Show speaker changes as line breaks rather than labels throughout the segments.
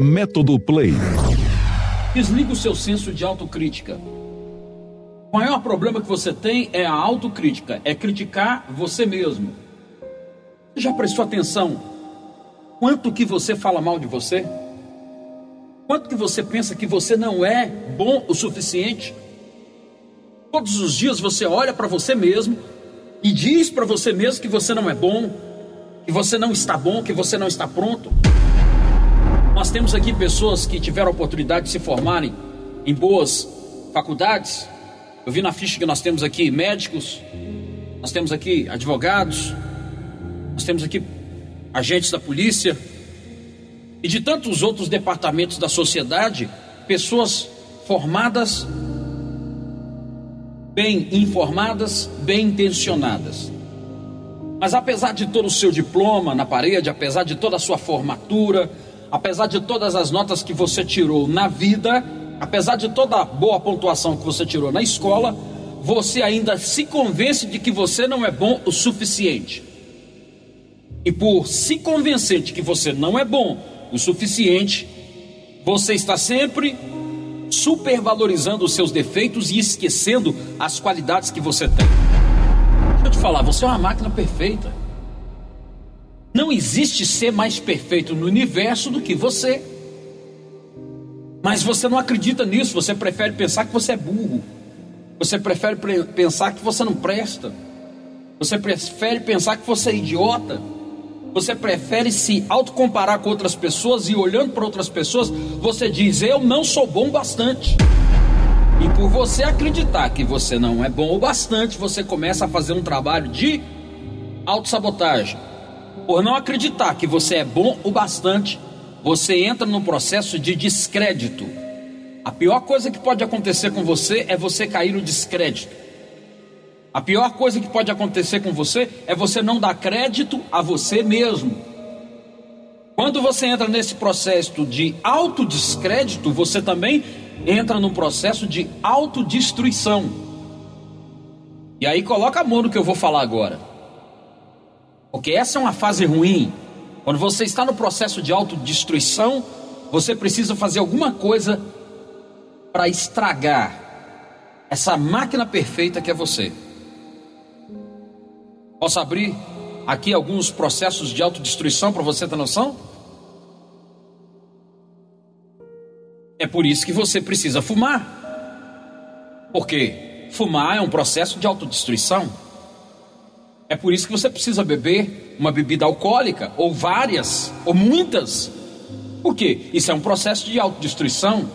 Método Play.
Desliga o seu senso de autocrítica. O maior problema que você tem é a autocrítica, é criticar você mesmo. Já prestou atenção quanto que você fala mal de você? Quanto que você pensa que você não é bom o suficiente? Todos os dias você olha para você mesmo e diz para você mesmo que você não é bom, que você não está bom, que você não está pronto. Nós temos aqui pessoas que tiveram a oportunidade de se formarem em boas faculdades. Eu vi na ficha que nós temos aqui médicos, nós temos aqui advogados, nós temos aqui agentes da polícia e de tantos outros departamentos da sociedade, pessoas formadas bem informadas, bem intencionadas. Mas apesar de todo o seu diploma na parede, apesar de toda a sua formatura, apesar de todas as notas que você tirou na vida, apesar de toda a boa pontuação que você tirou na escola, você ainda se convence de que você não é bom o suficiente. E por se convencer de que você não é bom o suficiente, você está sempre supervalorizando os seus defeitos e esquecendo as qualidades que você tem. Deixa eu te falar, você é uma máquina perfeita. Não existe ser mais perfeito no universo do que você. Mas você não acredita nisso, você prefere pensar que você é burro. Você prefere pensar que você não presta. Você prefere pensar que você é idiota. Você prefere se autocomparar com outras pessoas e olhando para outras pessoas, você diz: Eu não sou bom bastante. E por você acreditar que você não é bom o bastante, você começa a fazer um trabalho de autossabotagem. Por não acreditar que você é bom o bastante, você entra no processo de descrédito. A pior coisa que pode acontecer com você é você cair no descrédito. A pior coisa que pode acontecer com você é você não dar crédito a você mesmo. Quando você entra nesse processo de autodescrédito, você também entra num processo de autodestruição. E aí coloca a mão no que eu vou falar agora. Porque essa é uma fase ruim. Quando você está no processo de autodestruição, você precisa fazer alguma coisa para estragar essa máquina perfeita que é você. Posso abrir aqui alguns processos de autodestruição para você ter noção? É por isso que você precisa fumar. Porque fumar é um processo de autodestruição. É por isso que você precisa beber uma bebida alcoólica, ou várias, ou muitas. Por quê? Isso é um processo de autodestruição.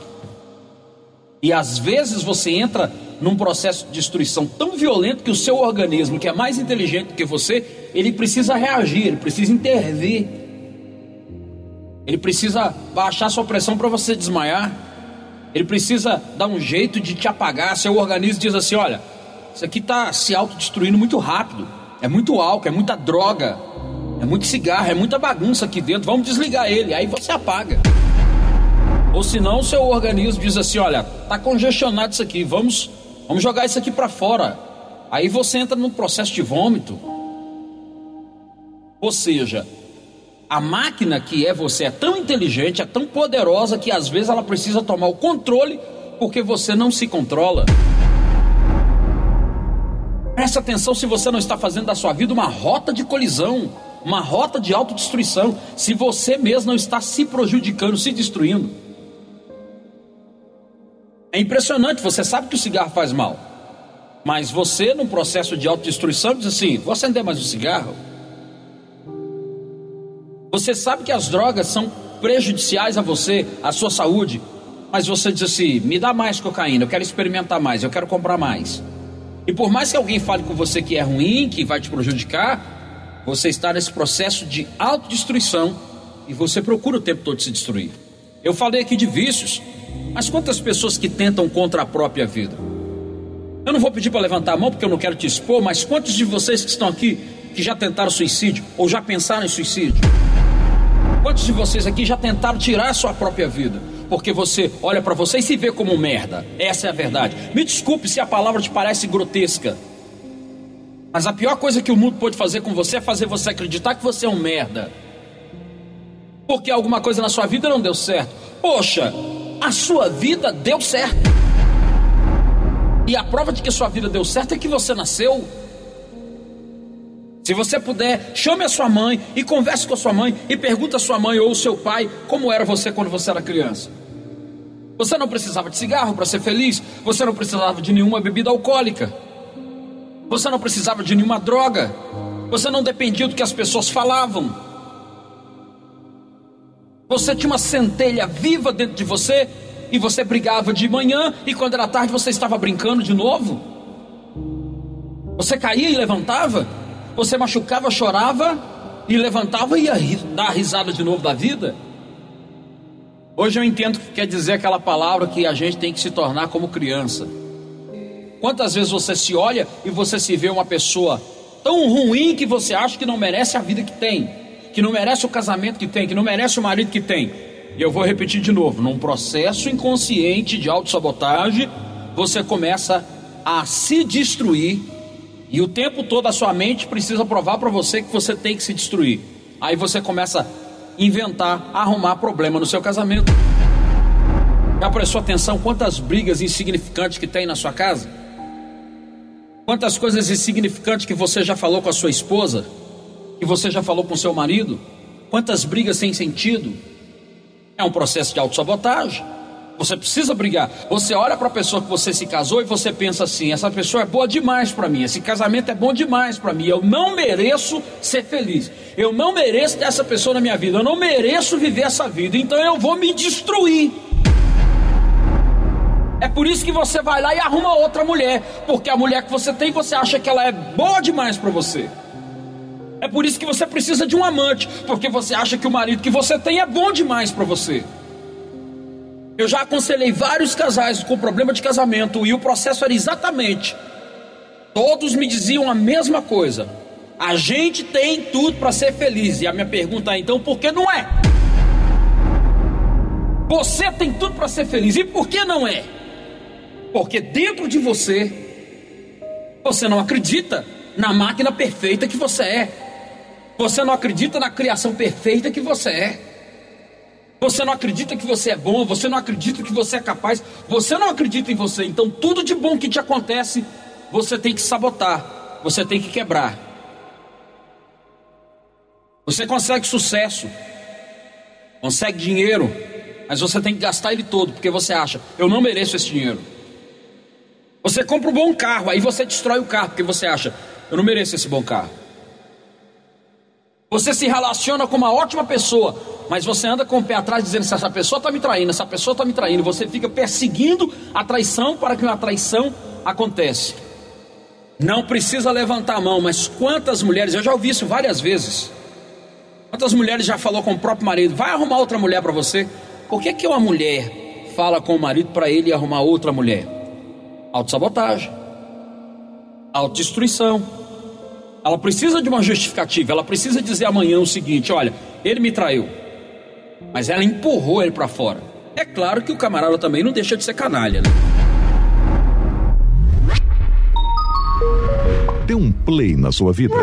E às vezes você entra num processo de destruição tão violento que o seu organismo, que é mais inteligente do que você, ele precisa reagir, ele precisa intervir. Ele precisa baixar sua pressão para você desmaiar. Ele precisa dar um jeito de te apagar. Seu organismo diz assim: olha, isso aqui está se autodestruindo muito rápido. É muito álcool, é muita droga, é muito cigarro, é muita bagunça aqui dentro. Vamos desligar ele. Aí você apaga. Ou senão o seu organismo diz assim: olha, tá congestionado isso aqui, vamos Vamos jogar isso aqui para fora. Aí você entra num processo de vômito. Ou seja, a máquina que é você é tão inteligente, é tão poderosa que às vezes ela precisa tomar o controle porque você não se controla. Presta atenção se você não está fazendo da sua vida uma rota de colisão, uma rota de autodestruição, se você mesmo não está se prejudicando, se destruindo. É impressionante, você sabe que o cigarro faz mal. Mas você, num processo de autodestruição, diz assim: vou acender mais um cigarro. Você sabe que as drogas são prejudiciais a você, à sua saúde. Mas você diz assim: me dá mais cocaína, eu quero experimentar mais, eu quero comprar mais. E por mais que alguém fale com você que é ruim, que vai te prejudicar, você está nesse processo de autodestruição e você procura o tempo todo se destruir. Eu falei aqui de vícios. Mas quantas pessoas que tentam contra a própria vida? Eu não vou pedir para levantar a mão porque eu não quero te expor, mas quantos de vocês que estão aqui que já tentaram suicídio ou já pensaram em suicídio? Quantos de vocês aqui já tentaram tirar a sua própria vida? Porque você olha para você e se vê como merda. Essa é a verdade. Me desculpe se a palavra te parece grotesca. Mas a pior coisa que o mundo pode fazer com você é fazer você acreditar que você é um merda. porque alguma coisa na sua vida não deu certo. Poxa, a sua vida deu certo. E a prova de que sua vida deu certo é que você nasceu. Se você puder, chame a sua mãe e converse com a sua mãe e pergunte a sua mãe ou o seu pai como era você quando você era criança. Você não precisava de cigarro para ser feliz, você não precisava de nenhuma bebida alcoólica, você não precisava de nenhuma droga, você não dependia do que as pessoas falavam. Você tinha uma centelha viva dentro de você e você brigava de manhã e quando era tarde você estava brincando de novo. Você caía e levantava, você machucava, chorava e levantava e ia dar risada de novo da vida. Hoje eu entendo que quer dizer aquela palavra que a gente tem que se tornar como criança. Quantas vezes você se olha e você se vê uma pessoa tão ruim que você acha que não merece a vida que tem, que não merece o casamento que tem, que não merece o marido que tem. E eu vou repetir de novo: num processo inconsciente de autossabotagem, você começa a se destruir, e o tempo todo a sua mente precisa provar para você que você tem que se destruir. Aí você começa inventar, arrumar problema no seu casamento. Já prestou atenção quantas brigas insignificantes que tem na sua casa? Quantas coisas insignificantes que você já falou com a sua esposa? Que você já falou com seu marido? Quantas brigas sem sentido? É um processo de autossabotagem. Você precisa brigar. Você olha para a pessoa que você se casou e você pensa assim: essa pessoa é boa demais para mim, esse casamento é bom demais para mim. Eu não mereço ser feliz. Eu não mereço ter essa pessoa na minha vida. Eu não mereço viver essa vida. Então eu vou me destruir. É por isso que você vai lá e arruma outra mulher, porque a mulher que você tem, você acha que ela é boa demais para você. É por isso que você precisa de um amante, porque você acha que o marido que você tem é bom demais para você. Eu já aconselhei vários casais com problema de casamento e o processo era exatamente: todos me diziam a mesma coisa. A gente tem tudo para ser feliz. E a minha pergunta é então, por que não é? Você tem tudo para ser feliz. E por que não é? Porque dentro de você você não acredita na máquina perfeita que você é. Você não acredita na criação perfeita que você é. Você não acredita que você é bom, você não acredita que você é capaz, você não acredita em você. Então, tudo de bom que te acontece, você tem que sabotar, você tem que quebrar. Você consegue sucesso, consegue dinheiro, mas você tem que gastar ele todo, porque você acha, eu não mereço esse dinheiro. Você compra um bom carro, aí você destrói o carro, porque você acha, eu não mereço esse bom carro. Você se relaciona com uma ótima pessoa, mas você anda com o pé atrás dizendo: se essa pessoa está me traindo, essa pessoa está me traindo. Você fica perseguindo a traição para que uma traição aconteça. Não precisa levantar a mão, mas quantas mulheres, eu já ouvi isso várias vezes. Quantas mulheres já falou com o próprio marido: vai arrumar outra mulher para você? Por que, que uma mulher fala com o marido para ele arrumar outra mulher? Autossabotagem, autodestruição. Ela precisa de uma justificativa, ela precisa dizer amanhã o seguinte: olha, ele me traiu, mas ela empurrou ele para fora. É claro que o camarada também não deixa de ser canalha, né?
Dê um play na sua vida